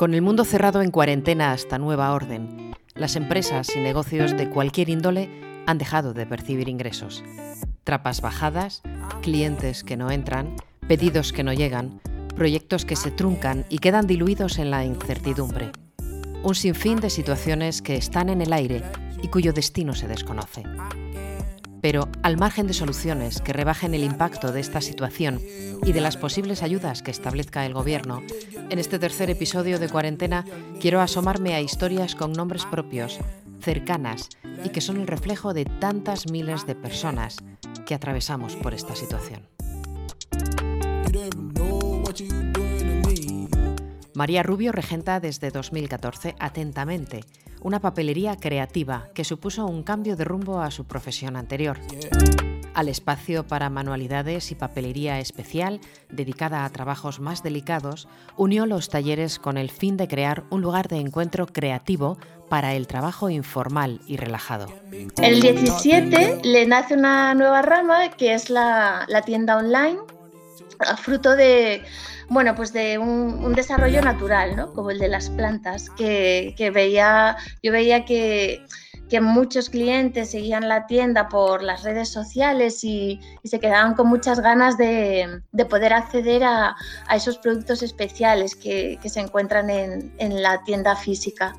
Con el mundo cerrado en cuarentena hasta nueva orden, las empresas y negocios de cualquier índole han dejado de percibir ingresos. Trapas bajadas, clientes que no entran, pedidos que no llegan, proyectos que se truncan y quedan diluidos en la incertidumbre. Un sinfín de situaciones que están en el aire y cuyo destino se desconoce. Pero al margen de soluciones que rebajen el impacto de esta situación y de las posibles ayudas que establezca el Gobierno, en este tercer episodio de Cuarentena quiero asomarme a historias con nombres propios, cercanas y que son el reflejo de tantas miles de personas que atravesamos por esta situación. María Rubio regenta desde 2014 atentamente una papelería creativa que supuso un cambio de rumbo a su profesión anterior. Al espacio para manualidades y papelería especial, dedicada a trabajos más delicados, unió los talleres con el fin de crear un lugar de encuentro creativo para el trabajo informal y relajado. El 17 le nace una nueva rama que es la, la tienda online, fruto de bueno, pues de un, desarrollo natural, ¿no? Como el de las plantas, que, que veía, yo veía que que muchos clientes seguían la tienda por las redes sociales y, se quedaban con muchas ganas de, poder acceder a, esos productos especiales que, se encuentran en, la tienda física.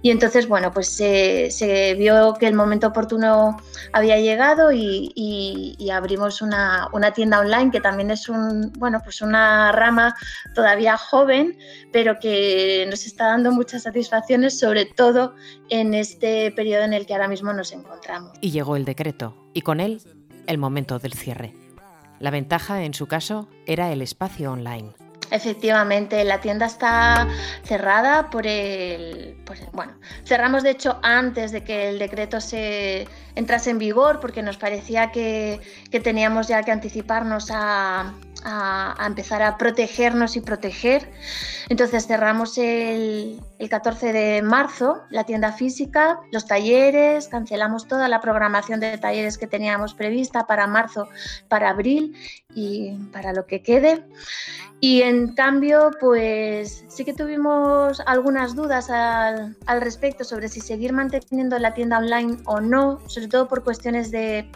Y entonces, bueno, pues se, vio que el momento oportuno había llegado y, abrimos una, tienda online que también es un, bueno, pues una rama todavía joven, pero que nos está dando muchas satisfacciones, sobre todo en este periodo en el que ahora mismo nos encontramos. Y llegó el decreto, y con él el momento del cierre. La ventaja, en su caso, era el espacio online. Efectivamente, la tienda está cerrada por el, Bueno, cerramos de hecho antes de que el decreto se entrase en vigor porque nos parecía que, que teníamos ya que anticiparnos a, a, empezar a protegernos y proteger. Entonces cerramos el, el 14 de marzo la tienda física, los talleres, cancelamos toda la programación de talleres que teníamos prevista para marzo, para abril y para lo que quede. Y en cambio, pues sí que tuvimos algunas dudas al, al respecto sobre si seguir manteniendo la tienda online o no, sobre todo por cuestiones de,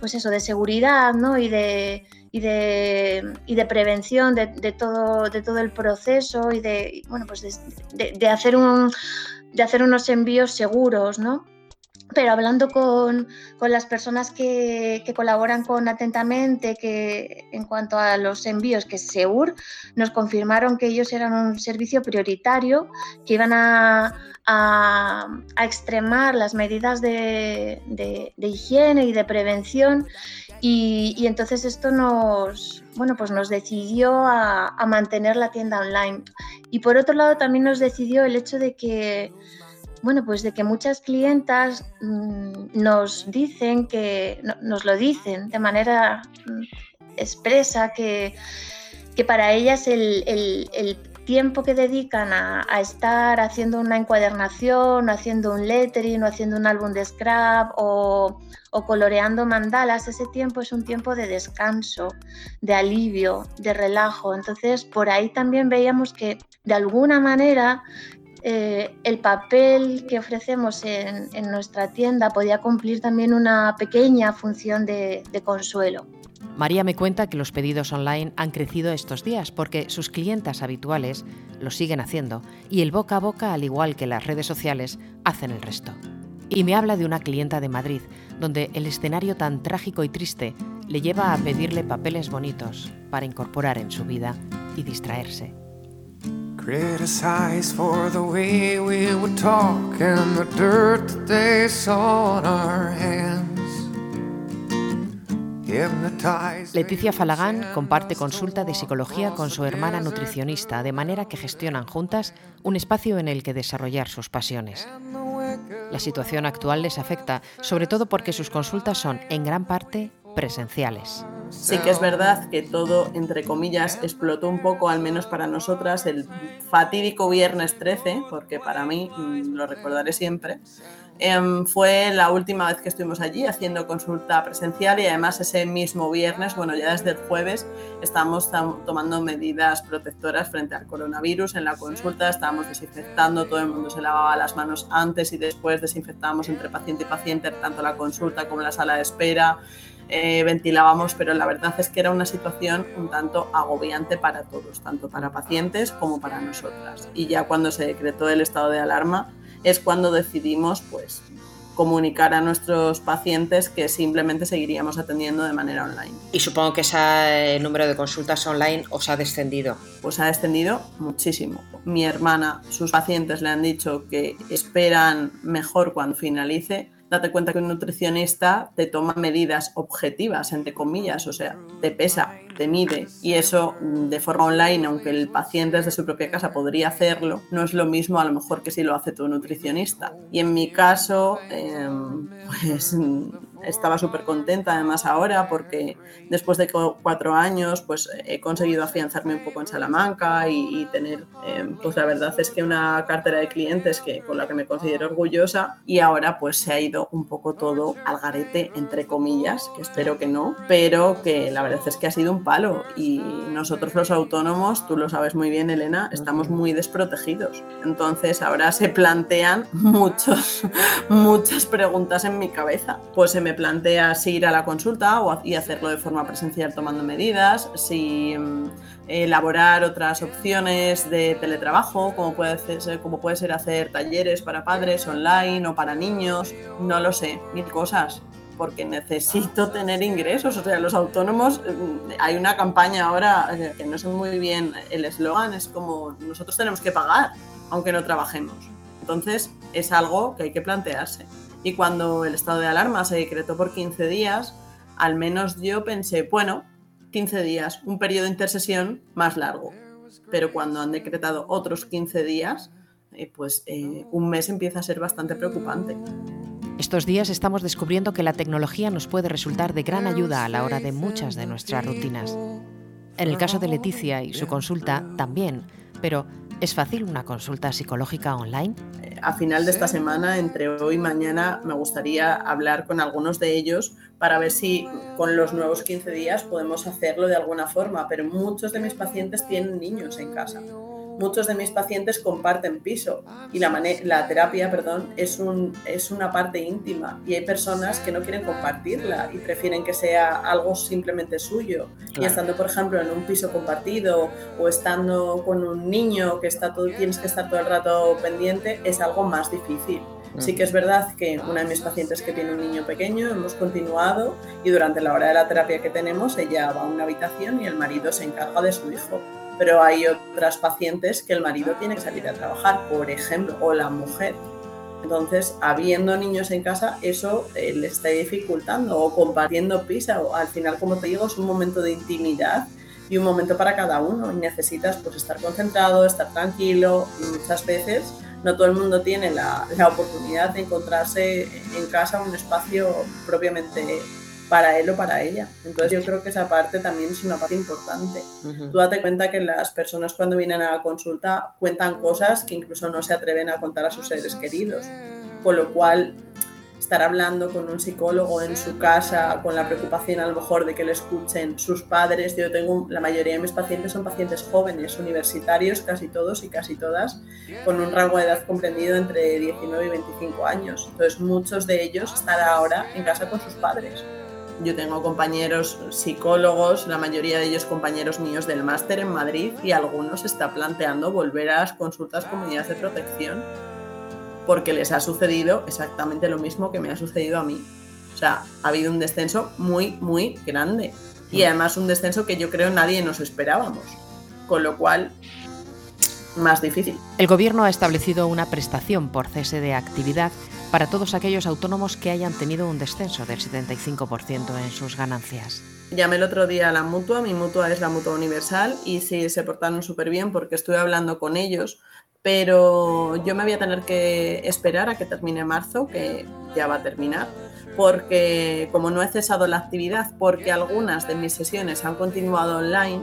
pues eso, de seguridad ¿no? y de y de, y de prevención de, de, todo, de todo el proceso y de, bueno, pues de, de, hacer un, de hacer unos envíos seguros, ¿no? Pero hablando con, con las personas que, que, colaboran con Atentamente, que en cuanto a los envíos, que es SEUR, nos confirmaron que ellos eran un servicio prioritario, que iban a, a, a extremar las medidas de, de, de, higiene y de prevención y, entonces esto nos, bueno, pues nos decidió a, mantener la tienda online. Y por otro lado también nos decidió el hecho de que, bueno, pues de que muchas clientas mm, nos dicen que, nos lo dicen de manera mm, expresa, que, que para ellas el, el tiempo que dedican a, estar haciendo una encuadernación, o haciendo un lettering, o haciendo un álbum de scrap, o, coloreando mandalas, ese tiempo es un tiempo de descanso, de alivio, de relajo. Entonces, por ahí también veíamos que de alguna manera eh, el papel que ofrecemos en, nuestra tienda podía cumplir también una pequeña función de consuelo. María me cuenta que los pedidos online han crecido estos días porque sus clientas habituales lo siguen haciendo y el boca a boca, al igual que las redes sociales, hacen el resto. Y me habla de una clienta de Madrid, donde el escenario tan trágico y triste le lleva a pedirle papeles bonitos para incorporar en su vida y distraerse. Leticia Falagán comparte consulta de psicología con su hermana nutricionista, de manera que gestionan juntas un espacio en el que desarrollar sus pasiones. La situación actual les afecta, sobre todo porque sus consultas son en gran parte presenciales. Sí que es verdad que todo, entre comillas, explotó un poco, al menos para nosotras, el fatídico viernes 13, porque para mí, mm, lo recordaré siempre, em, fue la última vez que estuvimos allí haciendo consulta presencial y además ese mismo viernes, bueno, ya desde el jueves, estábamos tomando medidas protectoras frente al coronavirus en la consulta, estábamos desinfectando, todo el mundo se lavaba las manos antes y después, desinfectábamos entre paciente y paciente tanto la consulta como la sala de espera. Eh, ventilábamos, pero la verdad es que era una situación un tanto agobiante para todos, tanto para pacientes como para nosotras. Y ya cuando se decretó el estado de alarma es cuando decidimos pues comunicar a nuestros pacientes que simplemente seguiríamos atendiendo de manera online. Y supongo que ese número de consultas online os ha descendido. Pues ha descendido muchísimo. Mi hermana, sus pacientes le han dicho que esperan mejor cuando finalice date cuenta que un nutricionista te toma medidas objetivas, entre comillas, o sea, te pesa, te mide y eso mm, de forma online, aunque el paciente desde su propia casa podría hacerlo, no es lo mismo a lo mejor que si lo hace tu nutricionista. Y en mi caso, em, pues estaba súper contenta además ahora porque después de cuatro años pues he conseguido afianzarme un poco en Salamanca y, tener em, pues la verdad es que una cartera de clientes que, con la que me considero orgullosa y ahora pues se ha ido un poco todo al garete entre comillas que espero que no pero que la verdad es que ha sido un palo y nosotros los autónomos tú lo sabes muy bien Elena estamos muy desprotegidos. Entonces ahora se plantean muchos muchas preguntas en mi cabeza. Pues se me plantea si ir a la consulta o, y hacerlo de forma presencial tomando medidas, si mm, elaborar otras opciones de teletrabajo, como puede, ser, como puede ser hacer talleres para padres online o para niños, no lo sé, mil cosas porque necesito tener ingresos. O sea, los autónomos, mm, hay una campaña ahora eh, que no sé muy bien, el eslogan es como nosotros tenemos que pagar, aunque no trabajemos. Entonces, es algo que hay que plantearse. Y cuando el estado de alarma se decretó por 15 días, al menos yo pensé, bueno, 15 días, un periodo de intercesión más largo. Pero cuando han decretado otros 15 días, eh, pues eh, un mes empieza a ser bastante preocupante. Estos días estamos descubriendo que la tecnología nos puede resultar de gran ayuda a la hora de muchas de nuestras rutinas. En el caso de Leticia y su consulta también, pero ¿Es fácil una consulta psicológica online? A final de esta semana, entre hoy y mañana, me gustaría hablar con algunos de ellos para ver si con los nuevos 15 días podemos hacerlo de alguna forma, pero muchos de mis pacientes tienen niños en casa muchos de mis pacientes comparten piso. Y la, la terapia perdón, es, un, es una parte íntima. Y hay personas que no quieren compartirla y prefieren que sea algo simplemente suyo. Y estando, por ejemplo, en un piso compartido o estando con un niño que está todo, tienes que estar todo el rato pendiente, es algo más difícil. Sí que es verdad que una de mis pacientes que tiene un niño pequeño, hemos continuado y durante la hora de la terapia que tenemos, ella va a una habitación y el marido se encarga de su hijo pero hay otras pacientes que el marido tiene que salir a trabajar, por ejemplo, o la mujer. Entonces, habiendo niños en casa, eso eh, le está dificultando o compartiendo pisa. O, al final, como te digo, es un momento de intimidad y un momento para cada uno y necesitas pues estar concentrado, estar tranquilo. muchas veces no todo el mundo tiene la, la oportunidad de encontrarse en casa un espacio propiamente para él o para ella. Entonces yo creo que esa parte también es una parte importante. Tú date cuenta que las personas cuando vienen a la consulta cuentan cosas que incluso no se atreven a contar a sus seres queridos. Con lo cual, estar hablando con un psicólogo en su casa, con la preocupación a lo mejor de que le escuchen sus padres. Yo tengo, la mayoría de mis pacientes son pacientes jóvenes, universitarios, casi todos y casi todas, con un rango de edad comprendido entre 19 y 25 años. Entonces, muchos de ellos están ahora en casa con sus padres. Yo tengo compañeros psicólogos, la mayoría de ellos compañeros míos del máster en Madrid y algunos está planteando volver a las consultas con medidas de protección porque les ha sucedido exactamente lo mismo que me ha sucedido a mí. O sea, ha habido un descenso muy, muy grande y mm. además un descenso que yo creo nadie nos esperábamos. Con lo cual, más difícil. El Gobierno ha establecido una prestación por cese de actividad para todos aquellos autónomos que hayan tenido un descenso del 75% en sus ganancias. Llamé el otro día a la mutua, mi mutua es la mutua universal y sí se portaron súper bien porque estuve hablando con ellos, pero yo me voy a tener que esperar a que termine marzo, que ya va a terminar porque como no he cesado la actividad, porque algunas de mis sesiones han continuado online,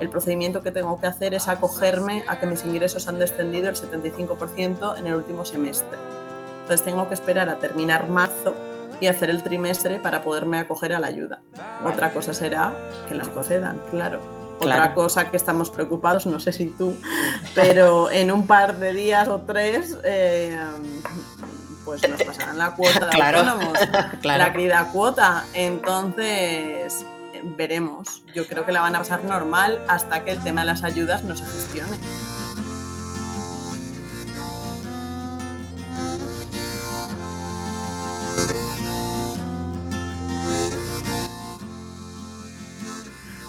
el procedimiento que tengo que hacer es acogerme a que mis ingresos han descendido el 75% en el último semestre. Entonces tengo que esperar a terminar marzo y hacer el trimestre para poderme acoger a la ayuda. Otra cosa será que las concedan, claro. Otra cosa que estamos preocupados, no sé si tú, pero en un par de días o tres, eh, pues nos pasarán la cuota de autónomos, la querida cuota. Entonces, veremos. Yo creo que la van a pasar normal hasta que el tema de las ayudas no se gestione.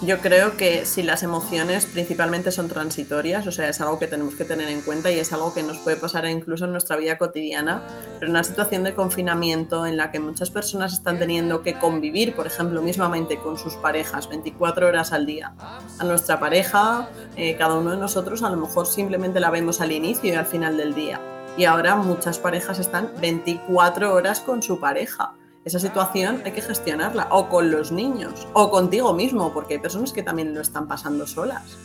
Yo creo que si las emociones principalmente son transitorias, o sea, es algo que tenemos que tener en cuenta y es algo que nos puede pasar incluso en nuestra vida cotidiana, pero en una situación de confinamiento en la que muchas personas están teniendo que convivir, por ejemplo, mismamente con sus parejas 24 horas al día. A nuestra pareja, eh, cada uno de nosotros a lo mejor simplemente la vemos al inicio y al final del día. Y ahora muchas parejas están 24 horas con su pareja esa situación hay que gestionarla, o con los niños, o contigo mismo, porque hay personas que también lo están pasando solas.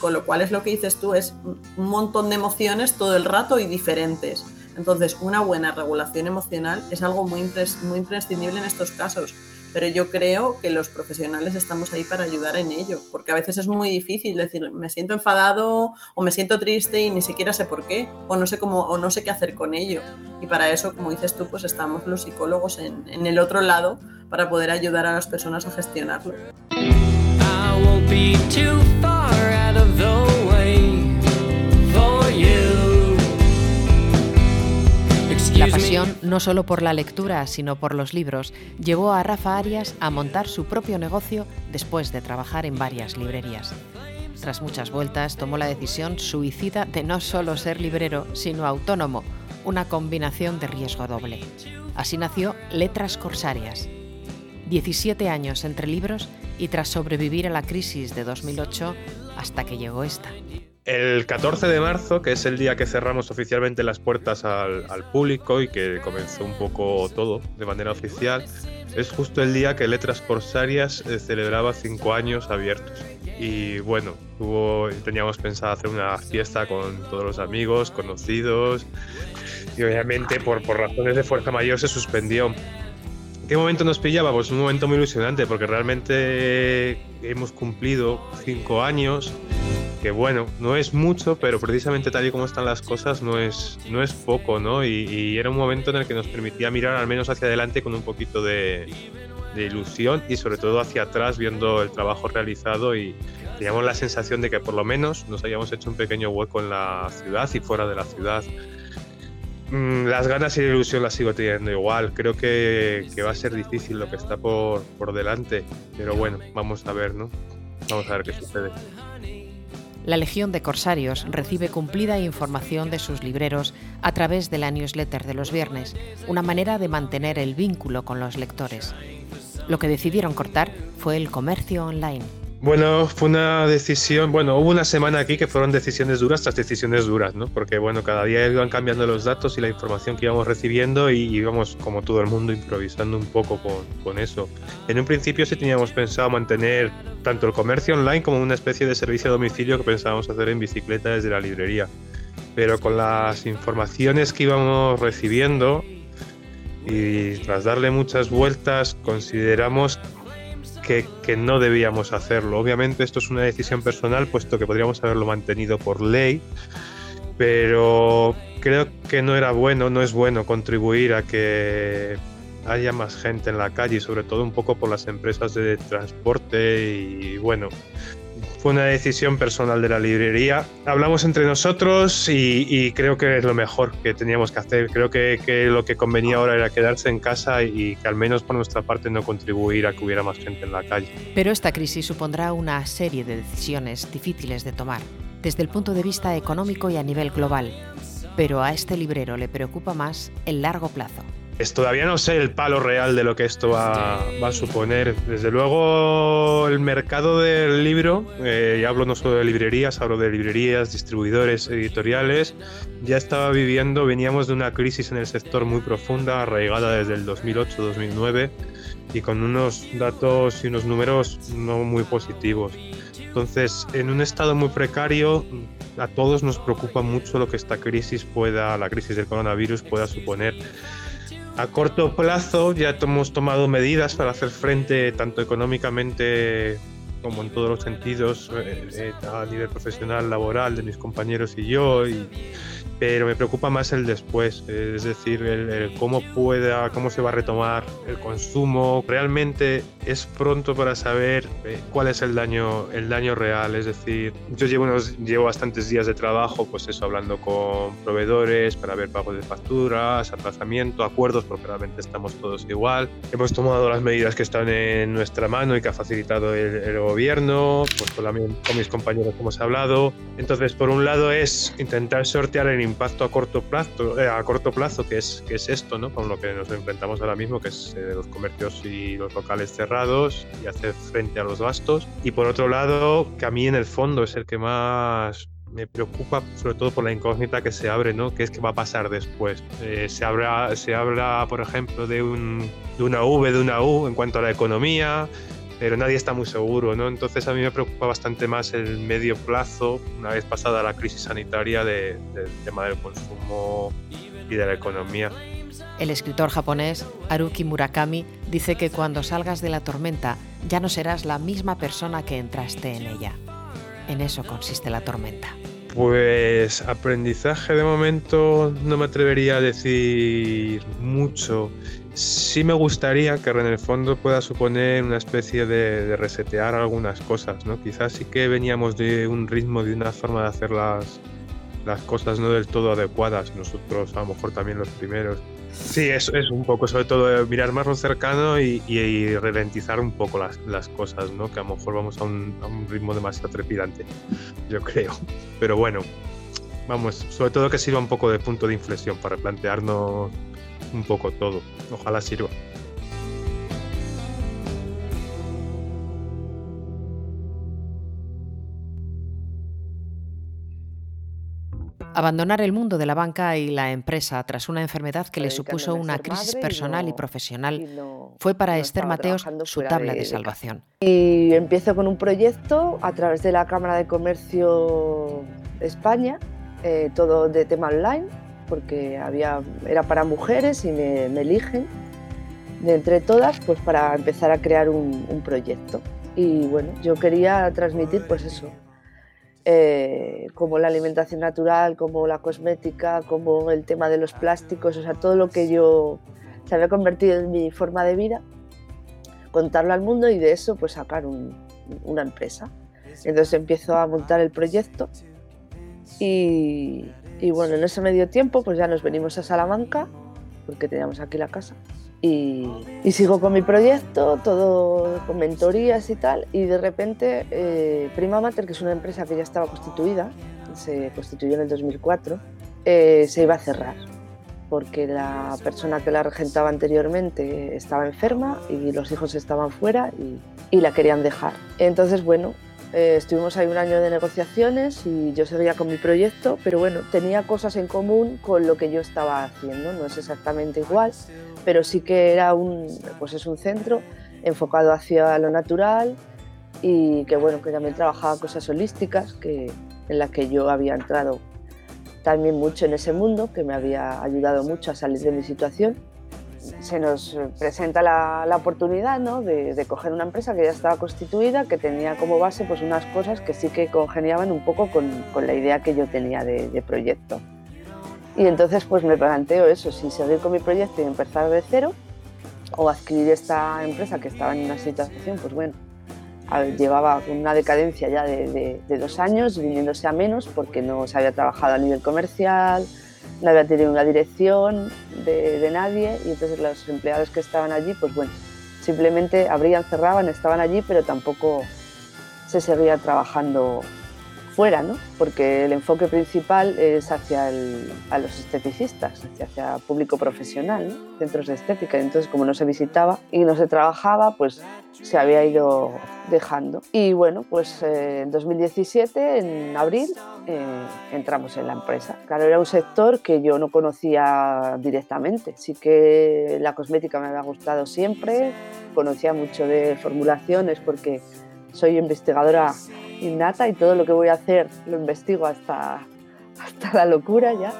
Con lo cual es lo que dices tú, es un montón de emociones todo el rato y diferentes. Entonces, una buena regulación emocional es algo muy, muy imprescindible en estos casos pero yo creo que los profesionales estamos ahí para ayudar en ello, porque a veces es muy difícil decir, me siento enfadado o me siento triste y ni siquiera sé por qué, o no sé cómo, o no sé qué hacer con ello. Y para eso, como dices tú, pues estamos los psicólogos en, en el otro lado para poder ayudar a las personas a gestionarlo. La pasión, no solo por la lectura, sino por los libros, llevó a Rafa Arias a montar su propio negocio después de trabajar en varias librerías. Tras muchas vueltas, tomó la decisión suicida de no solo ser librero, sino autónomo, una combinación de riesgo doble. Así nació Letras Corsarias. 17 años entre libros y tras sobrevivir a la crisis de 2008 hasta que llegó esta. El 14 de marzo, que es el día que cerramos oficialmente las puertas al, público y que comenzó un poco todo de manera oficial, es justo el día que Letras Corsarias eh, celebraba cinco años abiertos. Y bueno, teníamos pensado hacer una fiesta con todos los amigos, conocidos, y obviamente por, por razones de fuerza mayor se suspendió. ¿Qué momento nos pillaba? Pues un momento muy ilusionante, porque realmente hemos cumplido cinco años que bueno, no es mucho, pero precisamente tal y como están las cosas no es, no es poco, ¿no? Y, era un momento en el que nos permitía mirar al menos hacia adelante con un poquito de, ilusión y sobre todo hacia atrás viendo el trabajo realizado y teníamos la sensación de que por lo menos nos hayamos hecho un pequeño hueco en la ciudad y fuera de la ciudad. Mm, las ganas y la ilusión las sigo teniendo igual. Creo que, que va a ser difícil lo que está por, por delante, pero bueno, vamos a ver, ¿no? Vamos a ver qué sucede. La Legión de Corsarios recibe cumplida información de sus libreros a través de la newsletter de los viernes, una manera de mantener el vínculo con los lectores. Lo que decidieron cortar fue el comercio online. Bueno, fue una decisión, bueno, hubo una semana aquí que fueron decisiones duras tras decisiones duras, ¿no? Porque, bueno, cada día iban cambiando los datos y la información que íbamos recibiendo y íbamos, como todo el mundo, improvisando un poco con, con eso. En un principio sí teníamos pensado mantener tanto el comercio online como una especie de servicio a domicilio que pensábamos hacer en bicicleta desde la librería. Pero con las informaciones que íbamos recibiendo y tras darle muchas vueltas, consideramos que, no debíamos hacerlo. Obviamente esto es una decisión personal, puesto que podríamos haberlo mantenido por ley, pero creo que no era bueno, no es bueno contribuir a que haya más gente en la calle, sobre todo un poco por las empresas de transporte y bueno, fue una decisión personal de la librería. Hablamos entre nosotros y, creo que es lo mejor que teníamos que hacer. Creo que, lo que convenía ahora era quedarse en casa y que al menos por nuestra parte no contribuir a que hubiera más gente en la calle. Pero esta crisis supondrá una serie de decisiones difíciles de tomar, desde el punto de vista económico y a nivel global. Pero a este librero le preocupa más el largo plazo. Todavía no sé el palo real de lo que esto va, a suponer. Desde luego, el mercado del libro, eh, y hablo no solo de librerías, hablo de librerías, distribuidores, editoriales, ya estaba viviendo, veníamos de una crisis en el sector muy profunda, arraigada desde el 2008-2009 y con unos datos y unos números no muy positivos. Entonces, en un estado muy precario, a todos nos preocupa mucho lo que esta crisis pueda, la crisis del coronavirus pueda suponer a corto plazo ya hemos tomado medidas para hacer frente tanto económicamente como en todos los sentidos eh, eh, a nivel profesional, laboral de mis compañeros y yo. Y, pero me preocupa más el después, es decir, el, cómo pueda, cómo se va a retomar el consumo. Realmente es pronto para saber eh, cuál es el daño, el daño real. Es decir, yo llevo unos, llevo bastantes días de trabajo, pues eso, hablando con proveedores para ver pagos de facturas, aplazamiento, acuerdos, porque realmente estamos todos igual. Hemos tomado las medidas que están en nuestra mano y que ha facilitado el, gobierno, pues con, con mis compañeros hemos hablado. Entonces, por un lado es intentar sortear el impacto a corto plazo, eh, a corto plazo que es, que es esto, ¿no? con lo que nos enfrentamos ahora mismo, que es eh, los comercios y los locales cerrados y hacer frente a los gastos. Y por otro lado, que a mí en el fondo es el que más me preocupa sobre todo por la incógnita que se abre, ¿no? ¿Qué es que va a pasar después? Eh, se, habla, se habla, por ejemplo, de, un, de una V, de una U en cuanto a la economía, pero nadie está muy seguro, ¿no? Entonces a mí me preocupa bastante más el medio plazo, una vez pasada la crisis sanitaria, del tema del consumo y de la economía. El escritor japonés Haruki Murakami dice que cuando salgas de la tormenta ya no serás la misma persona que entraste en ella. En eso consiste la tormenta. Pues aprendizaje de momento no me atrevería a decir mucho. Sí me gustaría que en el fondo pueda suponer una especie de, resetear algunas cosas, ¿no? Quizás sí que veníamos de un ritmo, de una forma de hacer las, las cosas no del todo adecuadas, nosotros a lo mejor también los primeros. Sí, es, es un poco, sobre todo mirar más lo cercano y, y, ralentizar un poco las, las, cosas, ¿no? Que a lo mejor vamos a un, a un ritmo demasiado trepidante, yo creo. Pero bueno, vamos, sobre todo que sirva un poco de punto de inflexión para plantearnos un poco todo. Ojalá sirva. Abandonar el mundo de la banca y la empresa tras una enfermedad que le supuso una crisis personal y profesional fue para Esther Mateos su tabla de, salvación. Y empiezo con un proyecto a través de la Cámara de Comercio España, eh, todo de tema online, porque había, era para mujeres y me, eligen de entre todas pues para empezar a crear un, proyecto. Y bueno, yo quería transmitir pues eso, eh, como la alimentación natural, como la cosmética, como el tema de los plásticos, o sea, todo lo que yo se había convertido en mi forma de vida, contarlo al mundo y de eso pues sacar una empresa. Entonces empiezo a montar el proyecto y, y bueno, en ese medio tiempo pues ya nos venimos a Salamanca, porque teníamos aquí la casa. Y, sigo con mi proyecto, todo con mentorías y tal, y de repente eh, Prima Mater, que es una empresa que ya estaba constituida, se constituyó en el 2004, eh, se iba a cerrar, porque la persona que la regentaba anteriormente estaba enferma y los hijos estaban fuera y, y la querían dejar. Entonces, bueno, eh, estuvimos ahí un año de negociaciones y yo seguía con mi proyecto, pero bueno, tenía cosas en común con lo que yo estaba haciendo. No es exactamente igual, pero sí que era un, pues es un centro enfocado hacia lo natural y que bueno, que también trabajaba cosas holísticas, que, en las que yo había entrado también mucho en ese mundo, que me había ayudado mucho a salir de mi situación se nos presenta la, oportunidad de, coger una empresa que ya estaba constituida, que tenía como base pues, unas cosas que sí que congeniaban un poco con, la idea que yo tenía de, proyecto. Y entonces pues me planteo eso, si seguir con mi proyecto y empezar de cero, o adquirir esta empresa que estaba en una situación, pues bueno, llevaba una decadencia ya de, de dos años, viniéndose a menos porque no se había trabajado a nivel comercial, no había tenido una dirección de, nadie y entonces los empleados que estaban allí, pues bueno, simplemente abrían, cerraban, estaban allí, pero tampoco se seguía trabajando fuera, ¿no? porque el enfoque principal es hacia a los esteticistas, hacia, público profesional, ¿no? centros de estética. Entonces, como no se visitaba y no se trabajaba, pues se había ido dejando. Y bueno, pues eh, en 2017, en abril, eh, entramos en la empresa. Claro, era un sector que yo no conocía directamente. Sí que la cosmética me había gustado siempre, conocía mucho de formulaciones porque soy investigadora innata y todo lo que voy a hacer lo investigo hasta, hasta la locura ya.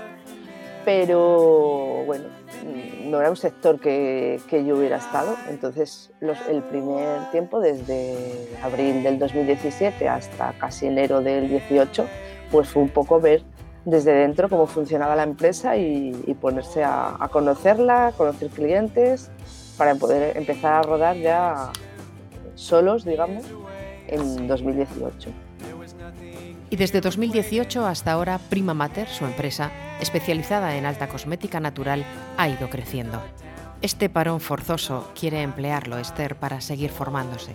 Pero bueno, no era un sector que, que yo hubiera estado. Entonces, los, el primer tiempo, desde abril del 2017 hasta casi enero del 18, pues fue un poco ver desde dentro cómo funcionaba la empresa y, ponerse a, conocerla, conocer clientes, para poder empezar a rodar ya solos, digamos, en 2018. Y desde 2018 hasta ahora, Prima Mater, su empresa, especializada en alta cosmética natural, ha ido creciendo. Este parón forzoso quiere emplearlo Esther para seguir formándose.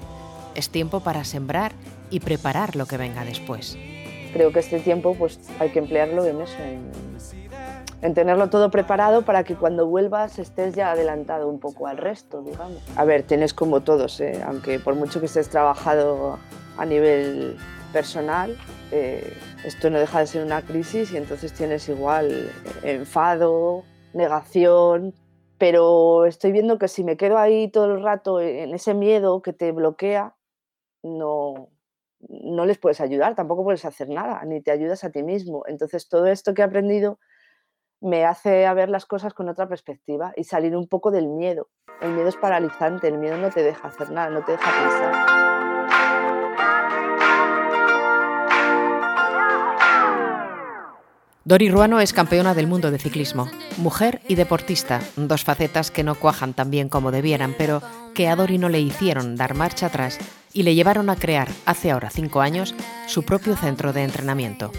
Es tiempo para sembrar y preparar lo que venga después. Creo que este tiempo pues, hay que emplearlo en eso, en, tenerlo todo preparado para que cuando vuelvas estés ya adelantado un poco al resto, digamos. A ver, tienes como todos, ¿eh? aunque por mucho que estés trabajado a nivel personal, eh, esto no deja de ser una crisis y entonces tienes igual enfado, negación, pero estoy viendo que si me quedo ahí todo el rato en ese miedo que te bloquea, no, no les puedes ayudar, tampoco puedes hacer nada, ni te ayudas a ti mismo. Entonces todo esto que he aprendido me hace ver las cosas con otra perspectiva y salir un poco del miedo. El miedo es paralizante, el miedo no te deja hacer nada, no te deja pensar. Dori Ruano es campeona del mundo de ciclismo, mujer y deportista, dos facetas que no cuajan tan bien como debieran, pero que a Dori no le hicieron dar marcha atrás y le llevaron a crear, hace ahora cinco años, su propio centro de entrenamiento.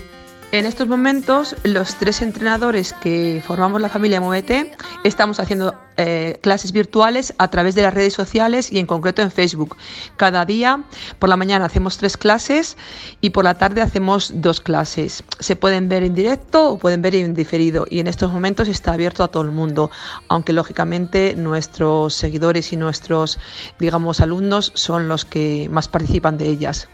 En estos momentos, los tres entrenadores que formamos la familia Movete estamos haciendo eh, clases virtuales a través de las redes sociales y en concreto en Facebook. Cada día, por la mañana hacemos tres clases y por la tarde hacemos dos clases. Se pueden ver en directo o pueden ver en diferido y en estos momentos está abierto a todo el mundo, aunque lógicamente nuestros seguidores y nuestros, digamos, alumnos son los que más participan de ellas.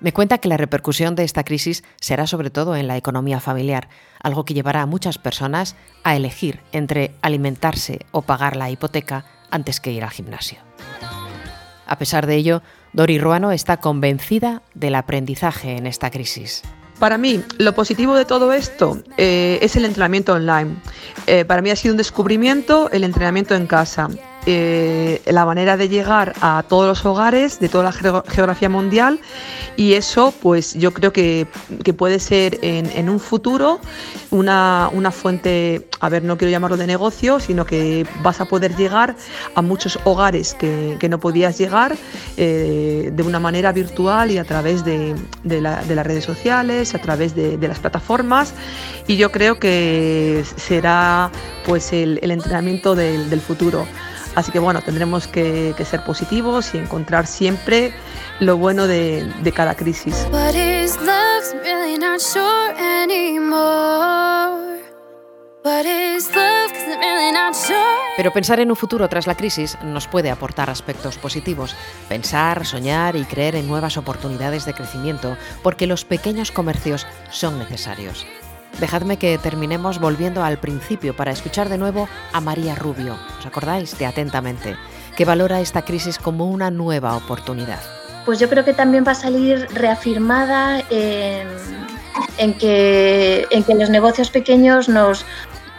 Me cuenta que la repercusión de esta crisis será sobre todo en la economía familiar, algo que llevará a muchas personas a elegir entre alimentarse o pagar la hipoteca antes que ir al gimnasio. A pesar de ello, Dori Ruano está convencida del aprendizaje en esta crisis. Para mí, lo positivo de todo esto eh, es el entrenamiento online. Eh, para mí ha sido un descubrimiento el entrenamiento en casa. Eh, la manera de llegar a todos los hogares de toda la geografía mundial y eso pues yo creo que, puede ser en, un futuro una, fuente, a ver, no quiero llamarlo de negocio, sino que vas a poder llegar a muchos hogares que, no podías llegar eh, de una manera virtual y a través de, las redes sociales, a través de, las plataformas y yo creo que será pues el, entrenamiento del futuro. Así que bueno, tendremos que, ser positivos y encontrar siempre lo bueno de, cada crisis. Pero pensar en un futuro tras la crisis nos puede aportar aspectos positivos. Pensar, soñar y creer en nuevas oportunidades de crecimiento, porque los pequeños comercios son necesarios. Dejadme que terminemos volviendo al principio para escuchar de nuevo a María Rubio, ¿os acordáis? De Atentamente, que valora esta crisis como una nueva oportunidad. Pues yo creo que también va a salir reafirmada en, que, en que los negocios pequeños nos,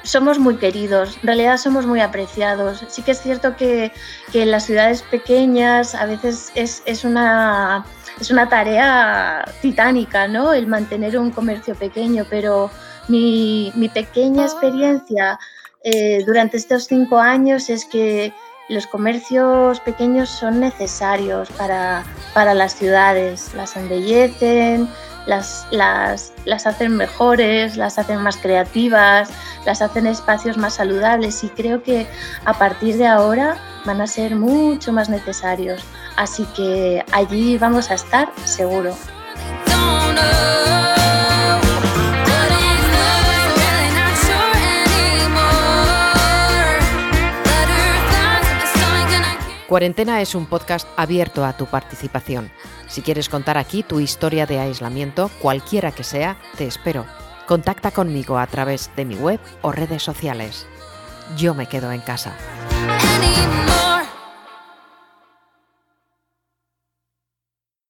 somos muy queridos, en realidad somos muy apreciados. Sí que es cierto que, que en las ciudades pequeñas a veces es, es, una, es una tarea titánica, ¿no? El mantener un comercio pequeño, pero mi, pequeña experiencia eh, durante estos cinco años es que los comercios pequeños son necesarios para, las ciudades, las embellecen, las, las, las, hacen mejores, las hacen más creativas, las hacen espacios más saludables y creo que a partir de ahora van a ser mucho más necesarios. Así que allí vamos a estar seguro. Cuarentena es un podcast abierto a tu participación. Si quieres contar aquí tu historia de aislamiento, cualquiera que sea, te espero. Contacta conmigo a través de mi web o redes sociales. Yo me quedo en casa.